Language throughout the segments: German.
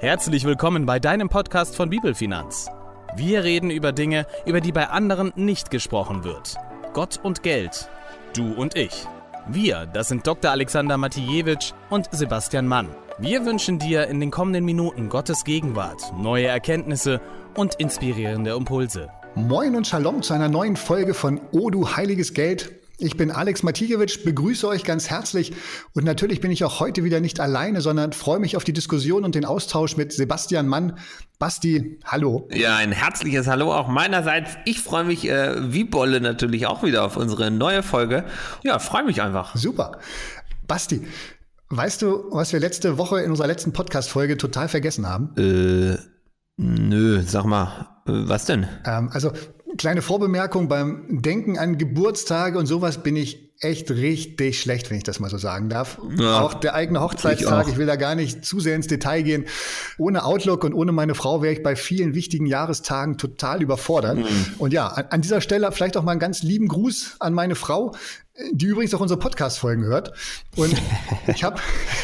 Herzlich willkommen bei deinem Podcast von Bibelfinanz. Wir reden über Dinge, über die bei anderen nicht gesprochen wird. Gott und Geld. Du und ich. Wir, das sind Dr. Alexander Matijewitsch und Sebastian Mann. Wir wünschen dir in den kommenden Minuten Gottes Gegenwart, neue Erkenntnisse und inspirierende Impulse. Moin und Shalom zu einer neuen Folge von O du heiliges Geld. Ich bin Alex Matijewitsch, begrüße euch ganz herzlich und natürlich bin ich auch heute wieder nicht alleine, sondern freue mich auf die Diskussion und den Austausch mit Sebastian Mann. Basti, hallo. Ja, ein herzliches Hallo auch meinerseits. Ich freue mich äh, wie Bolle natürlich auch wieder auf unsere neue Folge. Ja, freue mich einfach. Super. Basti, weißt du, was wir letzte Woche in unserer letzten Podcast-Folge total vergessen haben? Äh, nö, sag mal, was denn? Ähm, also kleine Vorbemerkung, beim Denken an Geburtstage und sowas bin ich echt richtig schlecht, wenn ich das mal so sagen darf. Ja, auch der eigene Hochzeitstag, ich, ich, will da gar nicht zu sehr ins Detail gehen. Ohne Outlook und ohne meine Frau wäre ich bei vielen wichtigen Jahrestagen total überfordert. Mhm. Und ja, an, an, dieser Stelle vielleicht auch mal einen ganz lieben Gruß an meine Frau die übrigens auch unsere Podcast-Folgen hört. Und ich habe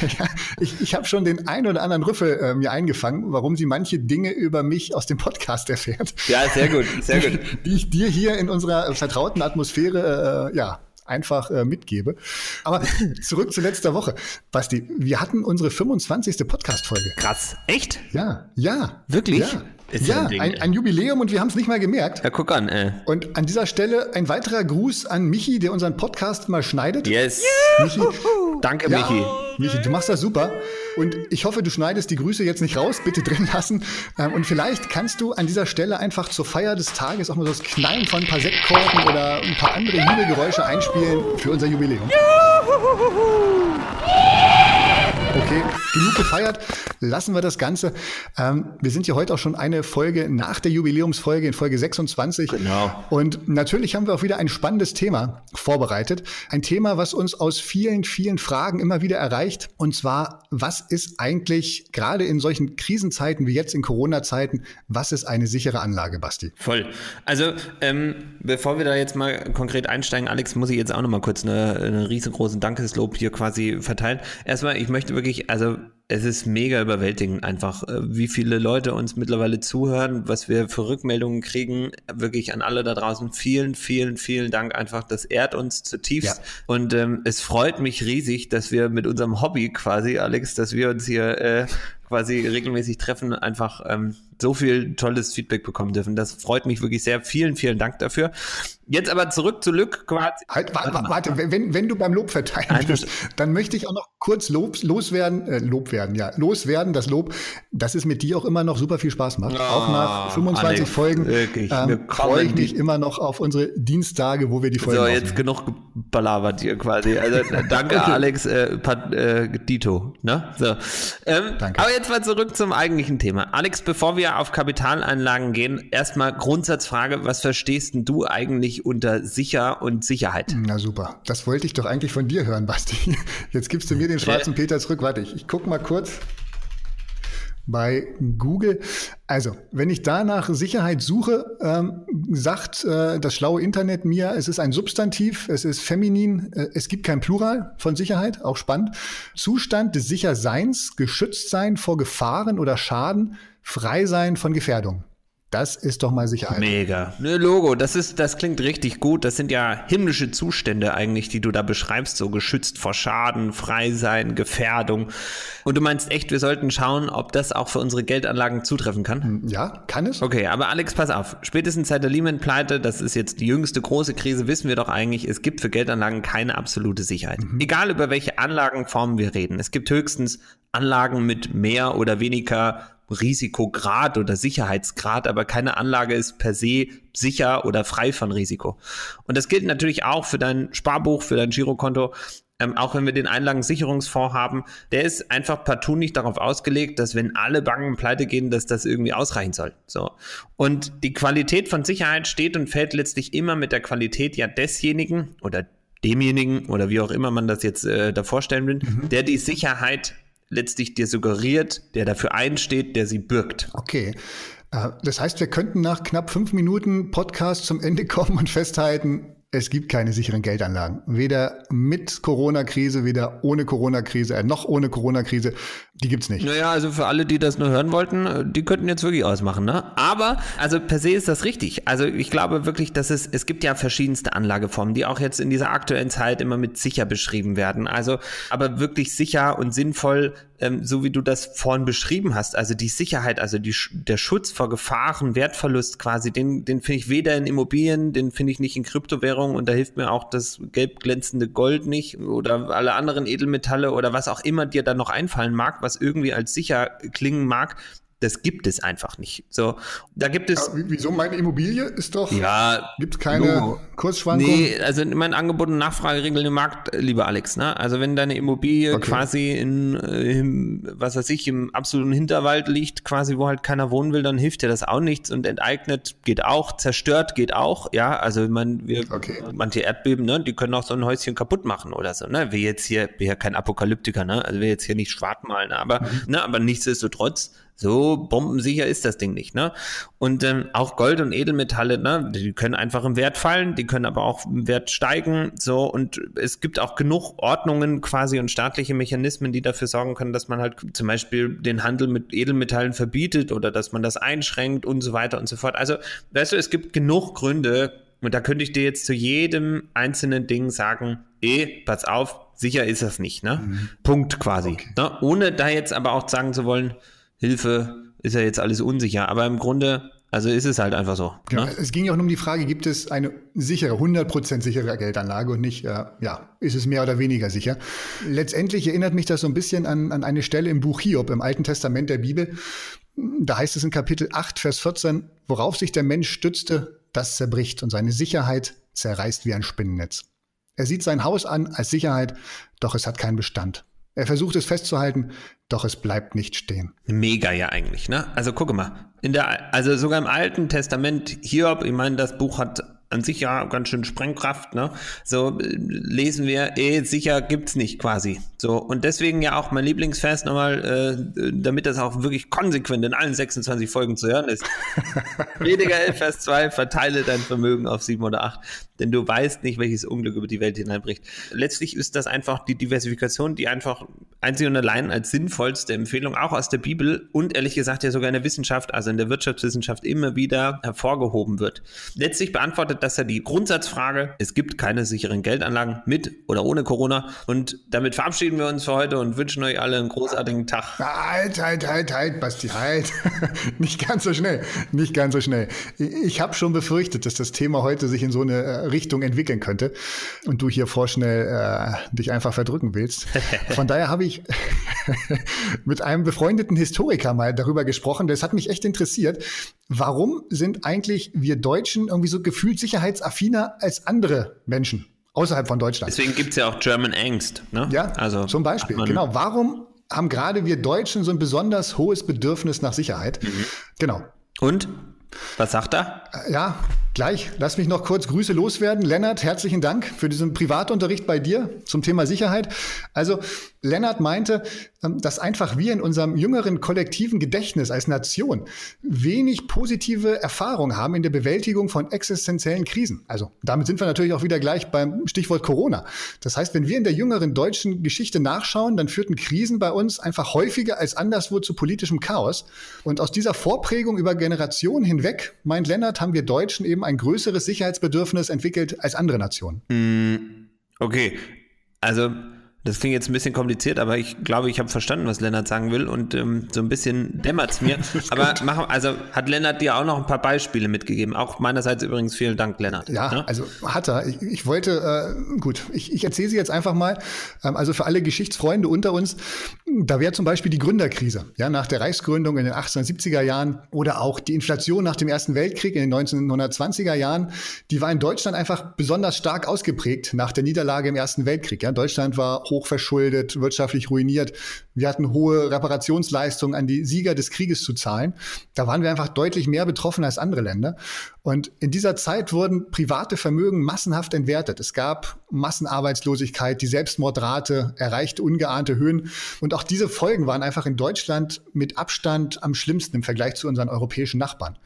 ich, ich hab schon den einen oder anderen Rüffel äh, mir eingefangen, warum sie manche Dinge über mich aus dem Podcast erfährt. Ja, sehr gut, sehr gut. Die, die ich dir hier in unserer vertrauten Atmosphäre äh, ja, einfach äh, mitgebe. Aber zurück zu letzter Woche. Basti, wir hatten unsere 25. Podcast-Folge. Krass. Echt? Ja, ja. Wirklich? Ja. Ist ja, ein, ein, ein, Jubiläum und wir haben es nicht mal gemerkt. Ja, guck an, ey. Und an dieser Stelle ein weiterer Gruß an Michi, der unseren Podcast mal schneidet. Yes. Michi. Danke, ja, Michi. Michi, du machst das super. Und ich hoffe, du schneidest die Grüße jetzt nicht raus, bitte drin lassen. Ähm, und vielleicht kannst du an dieser Stelle einfach zur Feier des Tages auch mal so das Knallen von ein paar Sektkorken oder ein paar andere Jubelgeräusche einspielen für unser Jubiläum. Juhu. Okay, genug gefeiert. Lassen wir das Ganze. Ähm, wir sind ja heute auch schon eine Folge nach der Jubiläumsfolge in Folge 26. Genau. Und natürlich haben wir auch wieder ein spannendes Thema vorbereitet. Ein Thema, was uns aus vielen, vielen Fragen immer wieder erreicht. Und zwar, was ist eigentlich gerade in solchen Krisenzeiten wie jetzt in Corona-Zeiten, was ist eine sichere Anlage, Basti? Voll. Also, ähm, bevor wir da jetzt mal konkret einsteigen, Alex, muss ich jetzt auch noch mal kurz eine, eine riesengroßen Dankeslob hier quasi verteilen. Erstmal, ich möchte wirklich wirklich, also es ist mega überwältigend einfach, äh, wie viele Leute uns mittlerweile zuhören, was wir für Rückmeldungen kriegen. Wirklich an alle da draußen vielen, vielen, vielen Dank einfach. Das ehrt uns zutiefst. Ja. Und ähm, es freut mich riesig, dass wir mit unserem Hobby quasi, Alex, dass wir uns hier äh, quasi regelmäßig treffen, einfach ähm, so viel tolles Feedback bekommen dürfen. Das freut mich wirklich sehr. Vielen, vielen Dank dafür. Jetzt aber zurück zu Lück quasi. Halt, warte, warte, wenn, wenn du beim Lob verteilen bist, dann möchte ich auch noch kurz Lob, loswerden, äh, Lob werden, ja, loswerden, das Lob, dass es mit dir auch immer noch super viel Spaß macht. Oh, auch nach 25 Alex, Folgen ähm, freue ich mich immer noch auf unsere Dienstage, wo wir die Folgen So, jetzt aufnehmen. genug gebalabert hier quasi. Also danke okay. Alex äh, Pat, äh, Dito. Ne? So. Ähm, danke. Aber jetzt mal zurück zum eigentlichen Thema. Alex, bevor wir auf Kapitaleinlagen gehen, erstmal Grundsatzfrage, was verstehst denn du eigentlich unter sicher und Sicherheit. Na super. Das wollte ich doch eigentlich von dir hören, Basti. Jetzt gibst du mir den schwarzen Peter zurück. Warte, ich, ich gucke mal kurz bei Google. Also, wenn ich da nach Sicherheit suche, ähm, sagt äh, das schlaue Internet mir, es ist ein Substantiv, es ist feminin, äh, es gibt kein Plural von Sicherheit, auch spannend. Zustand des Sicherseins, geschützt sein vor Gefahren oder Schaden, frei sein von Gefährdung. Das ist doch mal Sicherheit. Mega. Ne, Logo, das ist, das klingt richtig gut. Das sind ja himmlische Zustände eigentlich, die du da beschreibst, so geschützt vor Schaden, frei sein, Gefährdung. Und du meinst echt, wir sollten schauen, ob das auch für unsere Geldanlagen zutreffen kann? Hm, ja, kann es. Okay, aber Alex, pass auf. Spätestens seit der Lehman-Pleite, das ist jetzt die jüngste große Krise, wissen wir doch eigentlich, es gibt für Geldanlagen keine absolute Sicherheit. Mhm. Egal über welche Anlagenformen wir reden. Es gibt höchstens Anlagen mit mehr oder weniger Risikograd oder Sicherheitsgrad, aber keine Anlage ist per se sicher oder frei von Risiko. Und das gilt natürlich auch für dein Sparbuch, für dein Girokonto. Ähm, auch wenn wir den Einlagensicherungsfonds haben, der ist einfach partout nicht darauf ausgelegt, dass wenn alle Banken pleite gehen, dass das irgendwie ausreichen soll. So. Und die Qualität von Sicherheit steht und fällt letztlich immer mit der Qualität ja desjenigen oder demjenigen oder wie auch immer man das jetzt äh, da vorstellen will, mhm. der die Sicherheit letztlich dir suggeriert, der dafür einsteht, der sie birgt. Okay. Äh, das heißt, wir könnten nach knapp fünf Minuten Podcast zum Ende kommen und festhalten, es gibt keine sicheren Geldanlagen. Weder mit Corona-Krise, weder ohne Corona-Krise, äh, noch ohne Corona-Krise. Die gibt's nicht. Naja, also für alle, die das nur hören wollten, äh, die könnten jetzt wirklich ausmachen, ne? Aber, also per se ist das richtig. Also ich glaube wirklich, dass es, es gibt ja verschiedenste Anlageformen, die auch jetzt in dieser aktuellen Zeit immer mit sicher beschrieben werden. Also, aber wirklich sicher und sinnvoll ähm, so wie du das vorhin beschrieben hast, also die Sicherheit, also die, der Schutz vor Gefahren, Wertverlust quasi, den, den finde ich weder in Immobilien, den finde ich nicht in Kryptowährungen und da hilft mir auch das gelb glänzende Gold nicht oder alle anderen Edelmetalle oder was auch immer dir dann noch einfallen mag, was irgendwie als sicher klingen mag das gibt es einfach nicht. So, da gibt es. Ja, wieso meine Immobilie ist doch? Ja. Gibt es keine no. Kursschwankungen? Nee, also mein Angebot und Nachfrageregeln im Markt, lieber Alex. Ne? Also wenn deine Immobilie okay. quasi in, in, was weiß ich, im absoluten Hinterwald liegt, quasi wo halt keiner wohnen will, dann hilft dir das auch nichts und enteignet geht auch, zerstört geht auch. Ja, also man, wir, okay. manche Erdbeben, ne, die können auch so ein Häuschen kaputt machen oder so. Ne, wir jetzt hier, wir ja kein Apokalyptiker, ne, also wir jetzt hier nicht schwarz malen, aber, mhm. ne, aber nichtsdestotrotz so bombensicher ist das Ding nicht, ne? Und ähm, auch Gold und Edelmetalle, ne, die können einfach im Wert fallen, die können aber auch im Wert steigen, so und es gibt auch genug Ordnungen quasi und staatliche Mechanismen, die dafür sorgen können, dass man halt zum Beispiel den Handel mit Edelmetallen verbietet oder dass man das einschränkt und so weiter und so fort. Also, weißt du, es gibt genug Gründe, und da könnte ich dir jetzt zu jedem einzelnen Ding sagen, eh, pass auf, sicher ist das nicht, ne? Mhm. Punkt quasi. Okay. Ne? Ohne da jetzt aber auch sagen zu wollen, Hilfe, ist ja jetzt alles unsicher. Aber im Grunde, also ist es halt einfach so. Genau. Ne? Es ging ja auch nur um die Frage, gibt es eine sichere, 100% sichere Geldanlage und nicht, äh, ja, ist es mehr oder weniger sicher. Letztendlich erinnert mich das so ein bisschen an, an eine Stelle im Buch Hiob, im Alten Testament der Bibel. Da heißt es in Kapitel 8, Vers 14, worauf sich der Mensch stützte, das zerbricht und seine Sicherheit zerreißt wie ein Spinnennetz. Er sieht sein Haus an als Sicherheit, doch es hat keinen Bestand. Er versucht es festzuhalten, doch es bleibt nicht stehen. Mega ja eigentlich, ne? Also gucke mal, in der, also sogar im Alten Testament Hiob, ich meine, das Buch hat an sich ja ganz schön Sprengkraft, ne? So äh, lesen wir, eh, sicher gibt's nicht quasi. So, und deswegen ja auch mein Lieblingsvers nochmal, äh, damit das auch wirklich konsequent in allen 26 Folgen zu hören ist. Prediger 11, Vers 2, verteile dein Vermögen auf sieben oder acht, denn du weißt nicht, welches Unglück über die Welt hineinbricht. Letztlich ist das einfach die Diversifikation, die einfach einzig und allein als sinnvollste Empfehlung auch aus der Bibel und ehrlich gesagt ja sogar in der Wissenschaft, also in der Wirtschaftswissenschaft immer wieder hervorgehoben wird. Letztlich beantwortet das ja die Grundsatzfrage. Es gibt keine sicheren Geldanlagen mit oder ohne Corona. Und damit verabschieden wir uns für heute und wünschen euch alle einen großartigen Tag. Halt, halt, halt, halt, Basti, halt. Nicht ganz so schnell. Nicht ganz so schnell. Ich habe schon befürchtet, dass das Thema heute sich in so eine äh, Richtung entwickeln könnte und du hier vorschnell äh, dich einfach verdrücken willst. Von daher habe ich mit einem befreundeten Historiker mal darüber gesprochen. Das hat mich echt interessiert. Warum sind eigentlich wir Deutschen irgendwie so gefühlt sicherheitsaffiner als andere Menschen außerhalb von Deutschland? Deswegen gibt es ja auch German Angst. Ne? Ja, also zum Beispiel. Genau. Warum haben gerade wir Deutschen so ein besonders hohes Bedürfnis nach Sicherheit? Mhm. Genau. Und? Was sagt er? Ja, Gleich, lass mich noch kurz Grüße loswerden. Lennart, herzlichen Dank für diesen Privatunterricht bei dir zum Thema Sicherheit. Also, Lennart meinte, ähm, dass einfach wir in unserem jüngeren kollektiven Gedächtnis als Nation wenig positive Erfahrungen haben in der Bewältigung von existenziellen Krisen. Also, damit sind wir natürlich auch wieder gleich beim Stichwort Corona. Das heißt, wenn wir in der jüngeren deutschen Geschichte nachschauen, dann führten Krisen bei uns einfach häufiger als anderswo zu politischem Chaos. Und aus dieser Vorprägung über Generationen hinweg, meint Lennart, haben wir Deutschen eben ein größeres Sicherheitsbedürfnis entwickelt als andere Nationen. Mm, okay, also das klingt jetzt ein bisschen kompliziert, aber ich glaube, ich habe verstanden, was Lennart sagen will und ähm, so ein bisschen dämmert es mir. aber mach, also hat Lennart dir auch noch ein paar Beispiele mitgegeben. Auch meinerseits übrigens vielen Dank, Lennart. Ja, ne? also hat er. Ich, ich wollte, äh, gut, ich, ich erzähle sie jetzt einfach mal. Ähm, also für alle Geschichtsfreunde unter uns, da wäre zum Beispiel die Gründerkrise, ja, nach der Reichsgründung in den 1870er Jahren oder auch die Inflation nach dem Ersten Weltkrieg in den 1920er Jahren, die war in Deutschland einfach besonders stark ausgeprägt nach der Niederlage im Ersten Weltkrieg. Ja. Deutschland war hochverschuldet, wirtschaftlich ruiniert. Wir hatten hohe Reparationsleistungen an die Sieger des Krieges zu zahlen. Da waren wir einfach deutlich mehr betroffen als andere Länder. Und in dieser Zeit wurden private Vermögen massenhaft entwertet. Es gab Massenarbeitslosigkeit, die Selbstmordrate erreichte ungeahnte Höhen. Und auch diese Folgen waren einfach in Deutschland mit Abstand am schlimmsten im Vergleich zu unseren europäischen Nachbarn.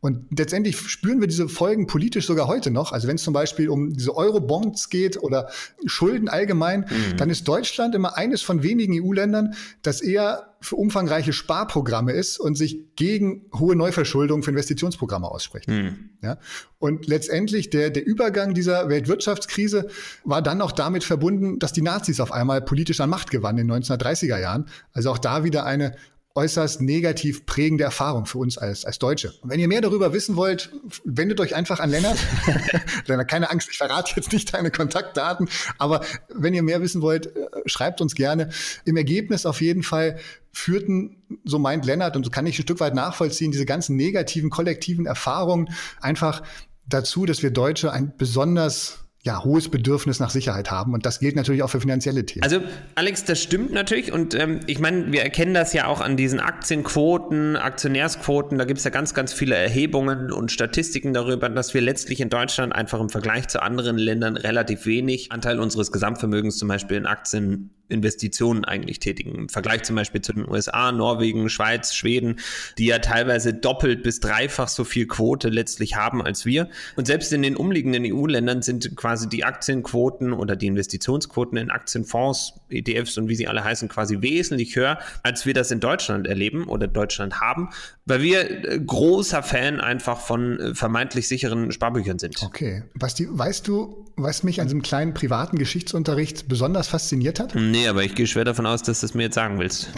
Und letztendlich spüren wir diese Folgen politisch sogar heute noch. Also wenn es zum Beispiel um diese Euro-Bonds geht oder Schulden allgemein, mhm. dann ist Deutschland immer eines von wenigen EU-Ländern, das eher für umfangreiche Sparprogramme ist und sich gegen hohe Neuverschuldung für Investitionsprogramme ausspricht. Mhm. Ja? Und letztendlich der, der Übergang dieser Weltwirtschaftskrise war dann auch damit verbunden, dass die Nazis auf einmal politisch an Macht gewannen in den 1930er Jahren. Also auch da wieder eine äußerst negativ prägende Erfahrung für uns als, als Deutsche. Und wenn ihr mehr darüber wissen wollt, wendet euch einfach an Lennart. Lennart, keine Angst, ich verrate jetzt nicht deine Kontaktdaten, aber wenn ihr mehr wissen wollt, äh, schreibt uns gerne. Im Ergebnis auf jeden Fall führten, so meint Lennart, und so kann ich ein Stück weit nachvollziehen, diese ganzen negativen kollektiven Erfahrungen einfach dazu, dass wir Deutsche ein besonders ja, hohes Bedürfnis nach Sicherheit haben. Und das gilt natürlich auch für finanzielle Themen. Also, Alex, das stimmt natürlich. Und ähm, ich meine, wir erkennen das ja auch an diesen Aktienquoten, Aktionärsquoten. Da gibt es ja ganz, ganz viele Erhebungen und Statistiken darüber, dass wir letztlich in Deutschland einfach im Vergleich zu anderen Ländern relativ wenig Anteil unseres Gesamtvermögens zum Beispiel in Aktien Investitionen eigentlich tätigen. Im Vergleich zum Beispiel zu den USA, Norwegen, Schweiz, Schweden, die ja teilweise doppelt bis dreifach so viel Quote letztlich haben als wir. Und selbst in den umliegenden EU-Ländern sind quasi die Aktienquoten oder die Investitionsquoten in Aktienfonds, ETFs und wie sie alle heißen, quasi wesentlich höher, als wir das in Deutschland erleben oder Deutschland haben, weil wir äh, großer Fan einfach von äh, vermeintlich sicheren Sparbüchern sind. Okay. Basti, weißt du, was mich an diesem kleinen privaten Geschichtsunterricht besonders fasziniert hat? Nee, aber ich gehe schwer davon aus, dass du es mir jetzt sagen willst.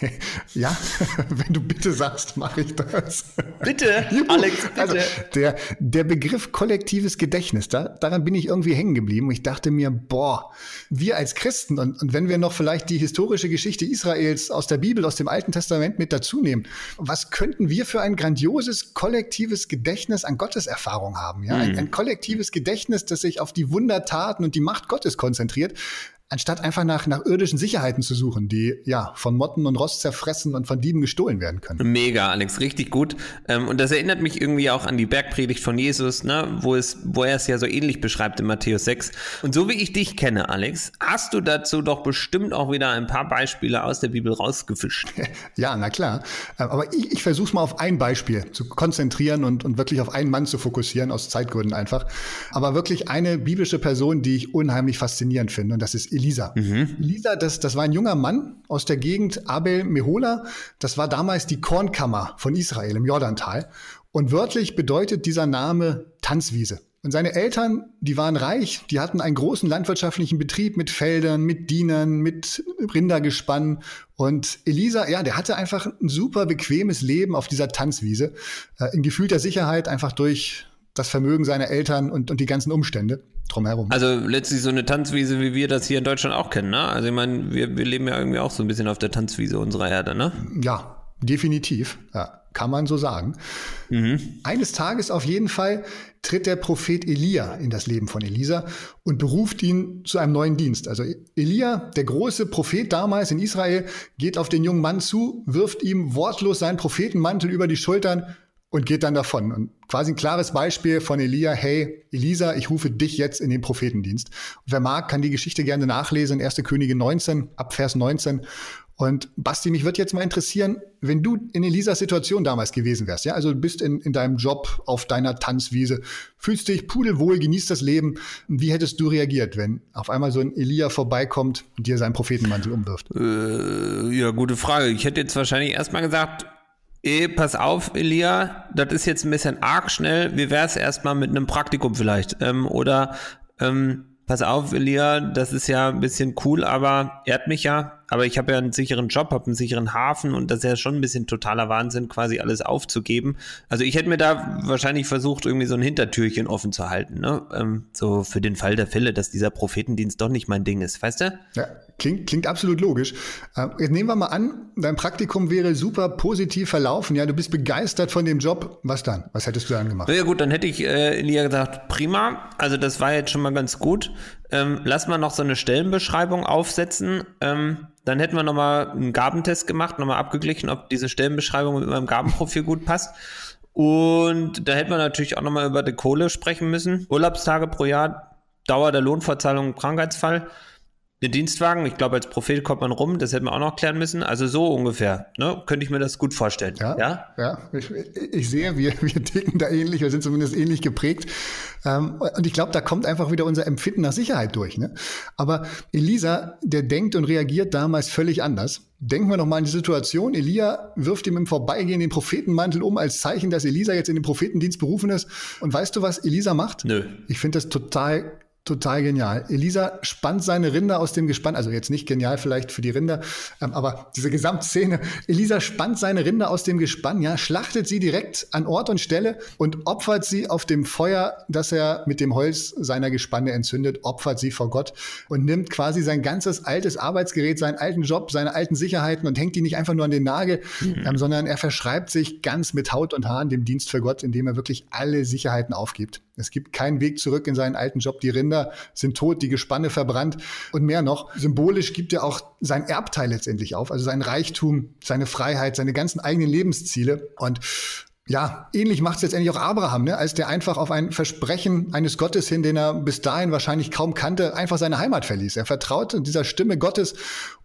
ja, wenn du bitte sagst, mache ich das. Bitte, Alex, bitte. Also der, der Begriff kollektives Gedächtnis, da, daran bin ich irgendwie hängen geblieben. Ich dachte mir, boah, wir als Christen und, und wenn wir noch vielleicht die historische Geschichte Israels aus der Bibel, aus dem Alten Testament mit dazu nehmen, was könnten wir für ein grandioses kollektives Gedächtnis an Gottes Erfahrung haben? Ja? Ein, hm. ein kollektives Gedächtnis, das sich auf die Wundertaten und die Macht Gottes konzentriert anstatt einfach nach, nach irdischen Sicherheiten zu suchen, die ja von Motten und Rost zerfressen und von Dieben gestohlen werden können. Mega, Alex, richtig gut. Ähm, und das erinnert mich irgendwie auch an die Bergpredigt von Jesus, ne, wo es, wo er es ja so ähnlich beschreibt in Matthäus 6. Und so wie ich dich kenne, Alex, hast du dazu doch bestimmt auch wieder ein paar Beispiele aus der Bibel rausgefischt. Ja, na klar. Ähm, aber ich, ich versuche es mal auf ein Beispiel zu konzentrieren und, und wirklich auf einen Mann zu fokussieren, aus Zeitgründen einfach. Aber wirklich eine biblische Person, die ich unheimlich faszinierend finde, und das ist Elisa. Mhm. Elisa, das, das war ein junger Mann aus der Gegend Abel Mehola. Das war damals die Kornkammer von Israel im Jordantal. Und wörtlich bedeutet dieser Name Tanzwiese. Und seine Eltern, die waren reich, die hatten einen großen landwirtschaftlichen Betrieb mit Feldern, mit Dienern, mit Rindergespann. Und Elisa, ja, der hatte einfach ein super bequemes Leben auf dieser Tanzwiese, äh, in gefühlter Sicherheit, einfach durch das Vermögen seiner Eltern und, und die ganzen Umstände drumherum. Also letztlich so eine Tanzwiese, wie wir das hier in Deutschland auch kennen, ne? Also ich meine, wir, wir leben ja irgendwie auch so ein bisschen auf der Tanzwiese unserer Erde, ne? Ja, definitiv. Ja, kann man so sagen. Mhm. Eines Tages auf jeden Fall tritt der Prophet Elia in das Leben von Elisa und beruft ihn zu einem neuen Dienst. Also Elia, der große Prophet damals in Israel, geht auf den jungen Mann zu, wirft ihm wortlos seinen Prophetenmantel über die Schultern und geht dann davon. Und quasi ein klares Beispiel von Elia, hey, Elisa, ich rufe dich jetzt in den Prophetendienst. Und wer mag, kann die Geschichte gerne nachlesen, 1. Könige 19, ab Vers 19. Und Basti, mich wird jetzt mal interessieren, wenn du in Elisas Situation damals gewesen wärst, ja, also du bist in, in deinem Job auf deiner Tanzwiese, fühlst dich pudelwohl, genießt das Leben. Wie hättest du reagiert, wenn auf einmal so ein Elia vorbeikommt und dir seinen Prophetenmantel umwirft? Äh, ja, gute Frage. Ich hätte jetzt wahrscheinlich erstmal gesagt, eh, pass auf, Elia, das ist jetzt ein bisschen arg schnell. Wie wäre es erstmal mit einem Praktikum vielleicht? Ähm, oder ähm, pass auf, Elia, das ist ja ein bisschen cool, aber ehrt mich ja aber ich habe ja einen sicheren Job, habe einen sicheren Hafen und das ist ja schon ein bisschen totaler Wahnsinn, quasi alles aufzugeben. Also ich hätte mir da wahrscheinlich versucht, irgendwie so ein Hintertürchen offen zu halten, ne? Ähm, so für den Fall der Fälle, dass dieser Prophetendienst doch nicht mein Ding ist, weißt du? Ja, klingt, klingt absolut logisch. Äh, jetzt nehmen wir mal an, dein Praktikum wäre super positiv verlaufen, ja, du bist begeistert von dem Job. Was dann? Was hättest du dann gemacht? Ja gut, dann hätte ich äh, Elia gesagt, prima, also das war jetzt schon mal ganz gut. Ähm, lass mal noch so eine Stellenbeschreibung aufsetzen. Ähm, dann hätten wir nochmal einen Gabentest gemacht, nochmal abgeglichen, ob diese Stellenbeschreibung mit meinem Gabenprofil gut passt. Und da hätten wir natürlich auch nochmal über die Kohle sprechen müssen. Urlaubstage pro Jahr, Dauer der Lohnfortzahlung, Krankheitsfall. Den Dienstwagen, ich glaube, als Prophet kommt man rum, das hätten wir auch noch klären müssen. Also so ungefähr, ne? könnte ich mir das gut vorstellen. Ja, ja, ja. Ich, ich, sehe, wir, wir ticken da ähnlich, wir sind zumindest ähnlich geprägt. Ähm, und ich glaube, da kommt einfach wieder unser Empfinden nach Sicherheit durch. Ne? Aber Elisa, der denkt und reagiert damals völlig anders. Denken wir noch mal an die Situation. Elia wirft ihm im Vorbeigehen den Prophetenmantel um als Zeichen, dass Elisa jetzt in den Prophetendienst berufen ist. Und weißt du, was Elisa macht? Nö. Ich finde das total Total genial. Elisa spannt seine Rinder aus dem Gespann, also jetzt nicht genial vielleicht für die Rinder, ähm, aber diese Gesamtszene. Elisa spannt seine Rinder aus dem Gespann, ja, schlachtet sie direkt an Ort und Stelle und opfert sie auf dem Feuer, das er mit dem Holz seiner Gespanne entzündet, opfert sie vor Gott und nimmt quasi sein ganzes altes Arbeitsgerät, seinen alten Job, seine alten Sicherheiten und hängt die nicht einfach nur an den Nagel, mhm. ähm, sondern er verschreibt sich ganz mit Haut und Haaren dem Dienst für Gott, indem er wirklich alle Sicherheiten aufgibt. Es gibt keinen Weg zurück in seinen alten Job. Die Rinder sind tot, die Gespanne verbrannt und mehr noch. Symbolisch gibt er auch sein Erbteil letztendlich auf, also sein Reichtum, seine Freiheit, seine ganzen eigenen Lebensziele. Und ja, ähnlich macht es letztendlich auch Abraham, ne? als der einfach auf ein Versprechen eines Gottes hin, den er bis dahin wahrscheinlich kaum kannte, einfach seine Heimat verließ. Er vertraute dieser Stimme Gottes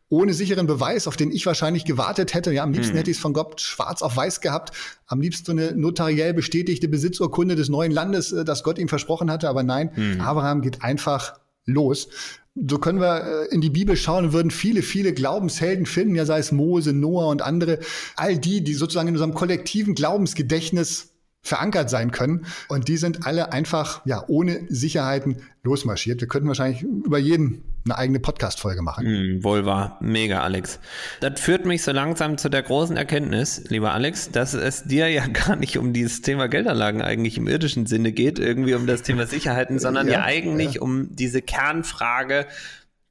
ohne sicheren Beweis, auf den ich wahrscheinlich gewartet hätte. Ja, am liebsten hm. hätte ich es von Gott schwarz auf weiß gehabt. Am liebsten so eine notariell bestätigte Besitzurkunde des neuen Landes, äh, das Gott ihm versprochen hatte. Aber nein, hm. Abraham geht einfach los. So können wir äh, in die Bibel schauen und würden viele, viele Glaubenshelden finden, ja sei es Mose, Noah und andere. All die, die sozusagen in unserem kollektiven Glaubensgedächtnis verankert sein können. Und die sind alle einfach, ja, ohne Sicherheiten losmarschiert. Wir könnten wahrscheinlich über jeden eine eigene Podcast-Folge machen. Mm, wohl wahr. Mega, Alex. Das führt mich so langsam zu der großen Erkenntnis, lieber Alex, dass es dir ja gar nicht um dieses Thema Geldanlagen eigentlich im irdischen Sinne geht, irgendwie um das Thema Sicherheiten, sondern ja, ja eigentlich ja. um diese Kernfrage,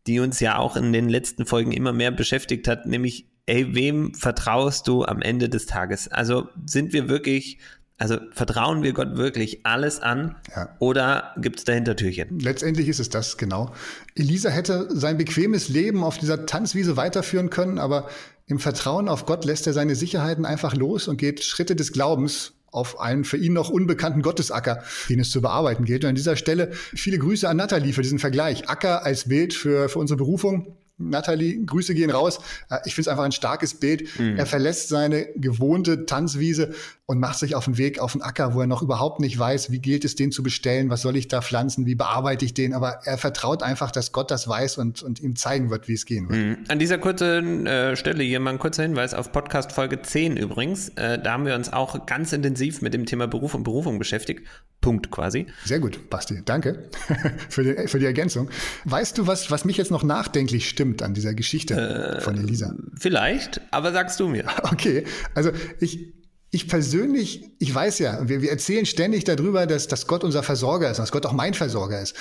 die uns ja auch in den letzten Folgen immer mehr beschäftigt hat, nämlich, ey, wem vertraust du am Ende des Tages? Also sind wir wirklich also vertrauen wir Gott wirklich alles an ja. oder gibt es dahinter Türchen? Letztendlich ist es das, genau. Elisa hätte sein bequemes Leben auf dieser Tanzwiese weiterführen können, aber im Vertrauen auf Gott lässt er seine Sicherheiten einfach los und geht Schritte des Glaubens auf einen für ihn noch unbekannten Gottesacker, den es zu bearbeiten gilt. Und an dieser Stelle viele Grüße an Nathalie für diesen Vergleich. Acker als Bild für, für unsere Berufung. Nathalie, Grüße gehen raus. Äh, ich finde es einfach ein starkes Bild. Mhm. Er verlässt seine gewohnte Tanzwiese und macht sich auf den Weg auf den Acker, wo er noch überhaupt nicht weiß, wie gilt es, den zu bestellen, was soll ich da pflanzen, wie bearbeite ich den. Aber er vertraut einfach, dass Gott das weiß und, und ihm zeigen wird, wie es gehen wird. Mhm. An dieser kurzen äh, Stelle hier mal ein kurzer Hinweis auf Podcast Folge 10 übrigens. Äh, da haben wir uns auch ganz intensiv mit dem Thema Beruf und Berufung beschäftigt. Punkt quasi. Sehr gut, Basti. Danke für die, für die Ergänzung. Weißt du, was, was mich jetzt noch nachdenklich stimmt? an dieser Geschichte äh, von Elisa? Vielleicht, aber sagst du mir. Okay, also ich, ich persönlich, ich weiß ja, wir, wir erzählen ständig darüber, dass, dass Gott unser Versorger ist, dass Gott auch mein Versorger ist.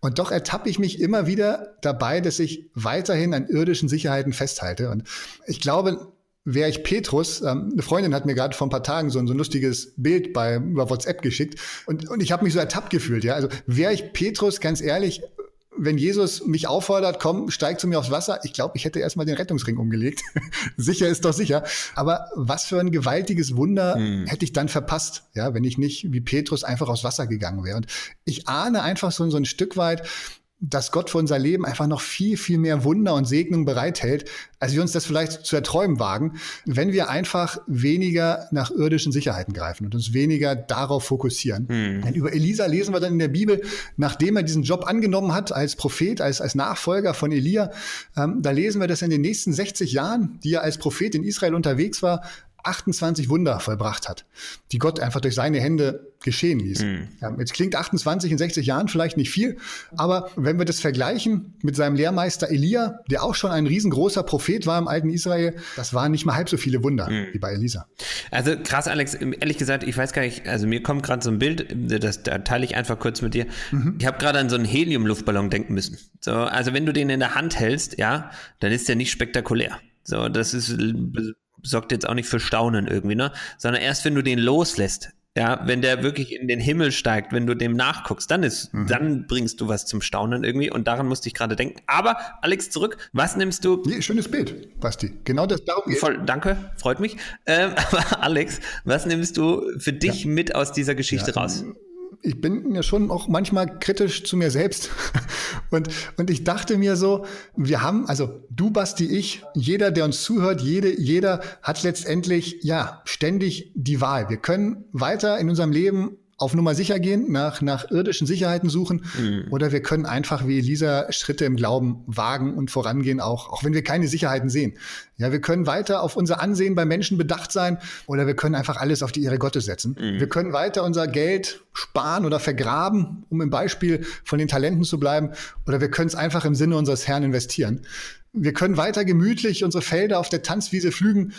Und doch ertappe ich mich immer wieder dabei, dass ich weiterhin an irdischen Sicherheiten festhalte. Und ich glaube, wäre ich Petrus, ähm, eine Freundin hat mir gerade vor ein paar Tagen so ein, so ein lustiges Bild bei über WhatsApp geschickt und, und ich habe mich so ertappt gefühlt, ja. Also wäre ich Petrus, ganz ehrlich, wenn Jesus mich auffordert, komm, steig zu mir aufs Wasser, ich glaube, ich hätte erstmal den Rettungsring umgelegt. sicher ist doch sicher. Aber was für ein gewaltiges Wunder hm. hätte ich dann verpasst, ja, wenn ich nicht wie Petrus einfach aufs Wasser gegangen wäre. Und ich ahne einfach so, so ein Stück weit, dass Gott für unser Leben einfach noch viel, viel mehr Wunder und Segnung bereithält, als wir uns das vielleicht zu erträumen wagen, wenn wir einfach weniger nach irdischen Sicherheiten greifen und uns weniger darauf fokussieren. Hm. Denn über Elisa lesen wir dann in der Bibel, nachdem er diesen Job angenommen hat als Prophet, als, als Nachfolger von Elia, ähm, da lesen wir, dass er in den nächsten 60 Jahren, die er als Prophet in Israel unterwegs war, 28 Wunder vollbracht hat, die Gott einfach durch seine Hände geschehen ließ. Mhm. Ja, jetzt klingt 28 in 60 Jahren vielleicht nicht viel, aber wenn wir das vergleichen mit seinem Lehrmeister Elia, der auch schon ein riesengroßer Prophet war im alten Israel, das waren nicht mal halb so viele Wunder mhm. wie bei Elisa. Also krass, Alex, ehrlich gesagt, ich weiß gar nicht, also mir kommt gerade so ein Bild, das da teile ich einfach kurz mit dir. Mhm. Ich habe gerade an so einen Helium-Luftballon denken müssen. So, also wenn du den in der Hand hältst, ja, dann ist der nicht spektakulär. So, das ist sorgt jetzt auch nicht für Staunen irgendwie, ne? Sondern erst wenn du den loslässt, ja, wenn der wirklich in den Himmel steigt, wenn du dem nachguckst, dann ist, mhm. dann bringst du was zum Staunen irgendwie und daran musste ich gerade denken. Aber Alex, zurück, was nimmst du? Nee, schönes Bild, Basti. Genau das darum geht. Voll, danke, freut mich. Ähm, aber Alex, was nimmst du für dich ja. mit aus dieser Geschichte ja, raus? Ich bin ja schon auch manchmal kritisch zu mir selbst. Und, und ich dachte mir so, wir haben, also du, Basti, ich, jeder, der uns zuhört, jede, jeder hat letztendlich, ja, ständig die Wahl. Wir können weiter in unserem Leben auf Nummer sicher gehen, nach, nach irdischen Sicherheiten suchen. Mhm. Oder wir können einfach wie Elisa Schritte im Glauben wagen und vorangehen, auch, auch wenn wir keine Sicherheiten sehen. Ja, wir können weiter auf unser Ansehen bei Menschen bedacht sein oder wir können einfach alles auf die Ehre Gottes setzen. Mhm. Wir können weiter unser Geld sparen oder vergraben, um im Beispiel von den Talenten zu bleiben. Oder wir können es einfach im Sinne unseres Herrn investieren. Wir können weiter gemütlich unsere Felder auf der Tanzwiese pflügen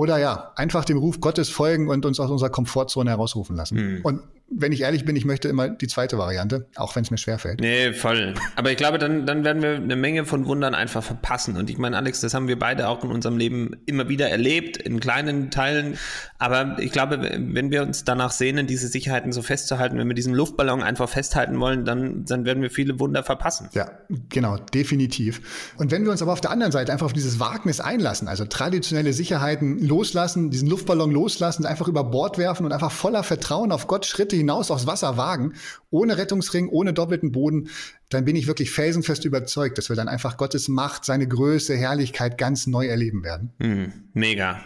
oder ja, einfach dem Ruf Gottes folgen und uns aus unserer Komfortzone herausrufen lassen. Mhm. Und wenn ich ehrlich bin, ich möchte immer die zweite Variante, auch wenn es mir schwerfällt. Nee, voll. Aber ich glaube, dann, dann werden wir eine Menge von Wundern einfach verpassen. Und ich meine, Alex, das haben wir beide auch in unserem Leben immer wieder erlebt, in kleinen Teilen. Aber ich glaube, wenn wir uns danach sehnen, diese Sicherheiten so festzuhalten, wenn wir diesen Luftballon einfach festhalten wollen, dann, dann werden wir viele Wunder verpassen. Ja, genau, definitiv. Und wenn wir uns aber auf der anderen Seite einfach auf dieses Wagnis einlassen, also traditionelle Sicherheiten loslassen, diesen Luftballon loslassen, einfach über Bord werfen und einfach voller Vertrauen auf Gott Schritte hinaus aufs Wasser wagen, ohne Rettungsring, ohne doppelten Boden, dann bin ich wirklich felsenfest überzeugt, dass wir dann einfach Gottes Macht, seine Größe, Herrlichkeit ganz neu erleben werden. Hm, mega.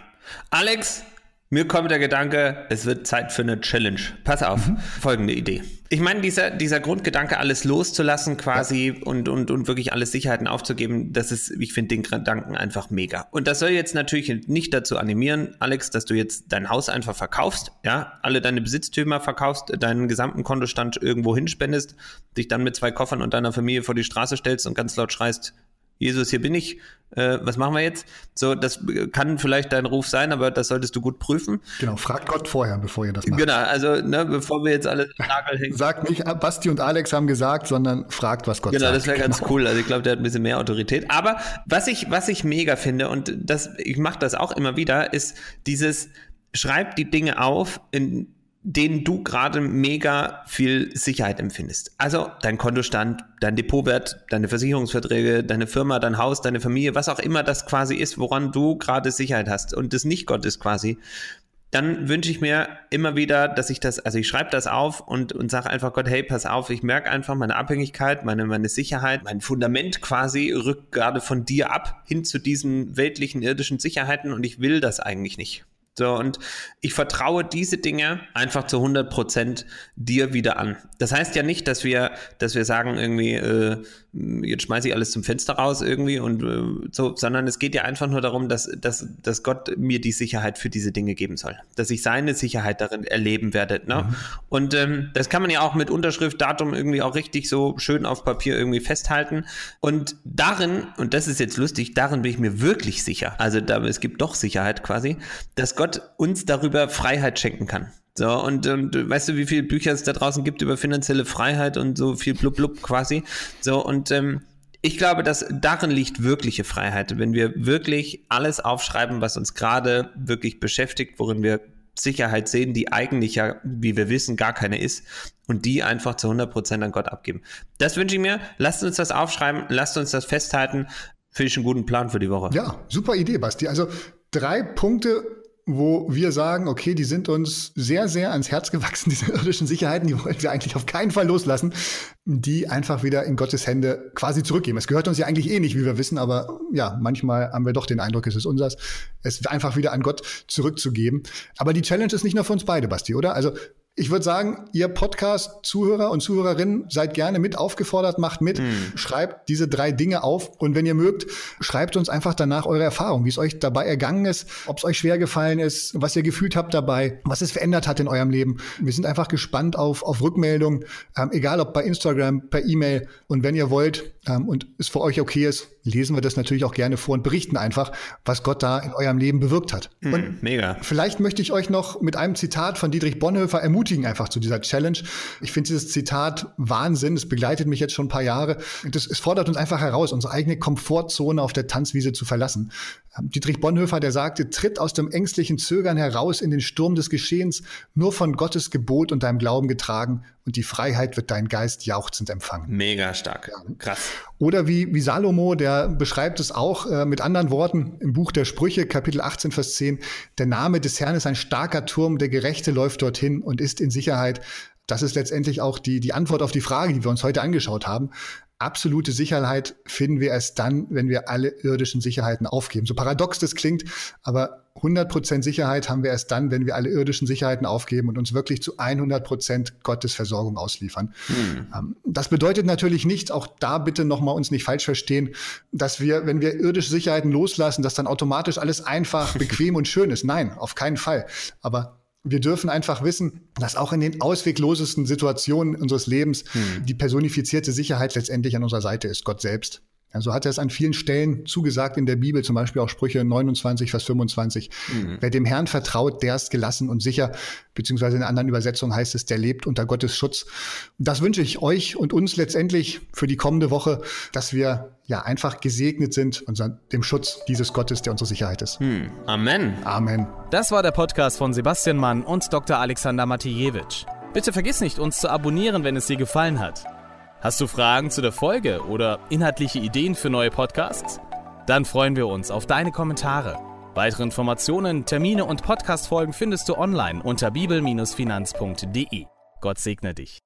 Alex, mir kommt der Gedanke, es wird Zeit für eine Challenge. Pass auf, mhm. folgende Idee. Ich meine, dieser, dieser Grundgedanke, alles loszulassen quasi ja. und, und, und wirklich alles Sicherheiten aufzugeben, das ist, ich finde den Gedanken einfach mega. Und das soll jetzt natürlich nicht dazu animieren, Alex, dass du jetzt dein Haus einfach verkaufst, ja, alle deine Besitztümer verkaufst, deinen gesamten Kontostand irgendwo hinspendest, dich dann mit zwei Koffern und deiner Familie vor die Straße stellst und ganz laut schreist, Jesus, hier bin ich, äh, was machen wir jetzt? So, das kann vielleicht dein Ruf sein, aber das solltest du gut prüfen. Genau, fragt Gott vorher, bevor ihr das macht. Genau, also ne, bevor wir jetzt alle Nagel hängen. Sagt nicht, Basti und Alex haben gesagt, sondern fragt, was Gott genau, sagt. Genau, das wäre ganz cool. Also ich glaube, der hat ein bisschen mehr Autorität. Aber was ich, was ich mega finde, und das, ich mache das auch immer wieder, ist dieses, schreib die Dinge auf, in denen du gerade mega viel Sicherheit empfindest. Also dein Kontostand, dein Depotwert, deine Versicherungsverträge, deine Firma, dein Haus, deine Familie, was auch immer das quasi ist, woran du gerade Sicherheit hast und das nicht Gott ist quasi, dann wünsche ich mir immer wieder, dass ich das, also ich schreibe das auf und, und sage einfach Gott, hey, pass auf, ich merke einfach meine Abhängigkeit, meine, meine Sicherheit, mein Fundament quasi rückt gerade von dir ab hin zu diesen weltlichen, irdischen Sicherheiten und ich will das eigentlich nicht. So, und ich vertraue diese Dinge einfach zu 100 Prozent dir wieder an. Das heißt ja nicht, dass wir, dass wir sagen irgendwie, äh, jetzt schmeiße ich alles zum Fenster raus irgendwie und äh, so, sondern es geht ja einfach nur darum, dass, dass, dass Gott mir die Sicherheit für diese Dinge geben soll. Dass ich seine Sicherheit darin erleben werde. Ne? Mhm. Und ähm, das kann man ja auch mit Unterschrift, Datum irgendwie auch richtig so schön auf Papier irgendwie festhalten. Und darin, und das ist jetzt lustig, darin bin ich mir wirklich sicher, also da, es gibt doch Sicherheit quasi, dass Gott Gott uns darüber Freiheit schenken kann. So, und, und weißt du, wie viele Bücher es da draußen gibt über finanzielle Freiheit und so viel blub blub quasi. So, und ähm, ich glaube, dass darin liegt wirkliche Freiheit, wenn wir wirklich alles aufschreiben, was uns gerade wirklich beschäftigt, worin wir Sicherheit sehen, die eigentlich ja, wie wir wissen, gar keine ist und die einfach zu 100 Prozent an Gott abgeben. Das wünsche ich mir. Lasst uns das aufschreiben, lasst uns das festhalten. Finde ich einen guten Plan für die Woche. Ja, super Idee, Basti. Also drei Punkte, wo wir sagen, okay, die sind uns sehr, sehr ans Herz gewachsen, diese irdischen Sicherheiten, die wollen wir eigentlich auf keinen Fall loslassen, die einfach wieder in Gottes Hände quasi zurückgeben. Es gehört uns ja eigentlich eh nicht, wie wir wissen, aber ja, manchmal haben wir doch den Eindruck, es ist unseres, es einfach wieder an Gott zurückzugeben. Aber die Challenge ist nicht nur für uns beide, Basti, oder? Also ich würde sagen, ihr Podcast-Zuhörer und Zuhörerinnen seid gerne mit aufgefordert, macht mit, mm. schreibt diese drei Dinge auf und wenn ihr mögt, schreibt uns einfach danach eure Erfahrung, wie es euch dabei ergangen ist, ob es euch schwer gefallen ist, was ihr gefühlt habt dabei, was es verändert hat in eurem Leben. Wir sind einfach gespannt auf, auf Rückmeldungen, ähm, egal ob bei Instagram, per E-Mail und wenn ihr wollt ähm, und es für euch okay ist, lesen wir das natürlich auch gerne vor und berichten einfach, was Gott da in eurem Leben bewirkt hat. Mm, und mega. Vielleicht möchte ich euch noch mit einem Zitat von Dietrich Bonhoeffer ermutigen, einfach zu dieser Challenge. Ich finde dieses Zitat Wahnsinn. Es begleitet mich jetzt schon ein paar Jahre. Das, es fordert uns einfach heraus, unsere eigene Komfortzone auf der Tanzwiese zu verlassen. Ähm, Dietrich Bonhoeffer, der sagte, tritt aus dem ängstlichen Zögern heraus in den Sturm des Geschehens, nur von Gottes Gebot und deinem Glauben getragen und die Freiheit wird dein Geist jauchzend empfangen. Mega stark. Krass. Oder wie, wie Salomo, der beschreibt es auch äh, mit anderen Worten im Buch der Sprüche, Kapitel 18, Vers 10. Der Name des Herrn ist ein starker Turm, der Gerechte läuft dorthin und ist in Sicherheit. Das ist letztendlich auch die, die Antwort auf die Frage, die wir uns heute angeschaut haben. Absolute Sicherheit finden wir erst dann, wenn wir alle irdischen Sicherheiten aufgeben. So paradox das klingt, aber 100% Sicherheit haben wir erst dann, wenn wir alle irdischen Sicherheiten aufgeben und uns wirklich zu 100% Gottes Versorgung ausliefern. Hm. Das bedeutet natürlich nicht, auch da bitte nochmal uns nicht falsch verstehen, dass wir, wenn wir irdische Sicherheiten loslassen, dass dann automatisch alles einfach, bequem und schön ist. Nein, auf keinen Fall. Aber wir dürfen einfach wissen, dass auch in den ausweglosesten Situationen unseres Lebens hm. die personifizierte Sicherheit letztendlich an unserer Seite ist, Gott selbst. Also hat er es an vielen Stellen zugesagt in der Bibel, zum Beispiel auch Sprüche 29, Vers 25. Mhm. Wer dem Herrn vertraut, der ist gelassen und sicher, beziehungsweise in einer anderen Übersetzung heißt es, der lebt unter Gottes Schutz. Das wünsche ich euch und uns letztendlich für die kommende Woche, dass wir ja einfach gesegnet sind unter dem Schutz dieses Gottes, der unsere Sicherheit ist. Mhm. Amen. Amen. Das war der Podcast von Sebastian Mann und Dr. Alexander Matijewitsch. Bitte vergiss nicht, uns zu abonnieren, wenn es dir gefallen hat. Hast du Fragen zu der Folge oder inhaltliche Ideen für neue Podcasts? Dann freuen wir uns auf deine Kommentare. Weitere Informationen, Termine und Podcastfolgen findest du online unter bibel-finanz.de. Gott segne dich.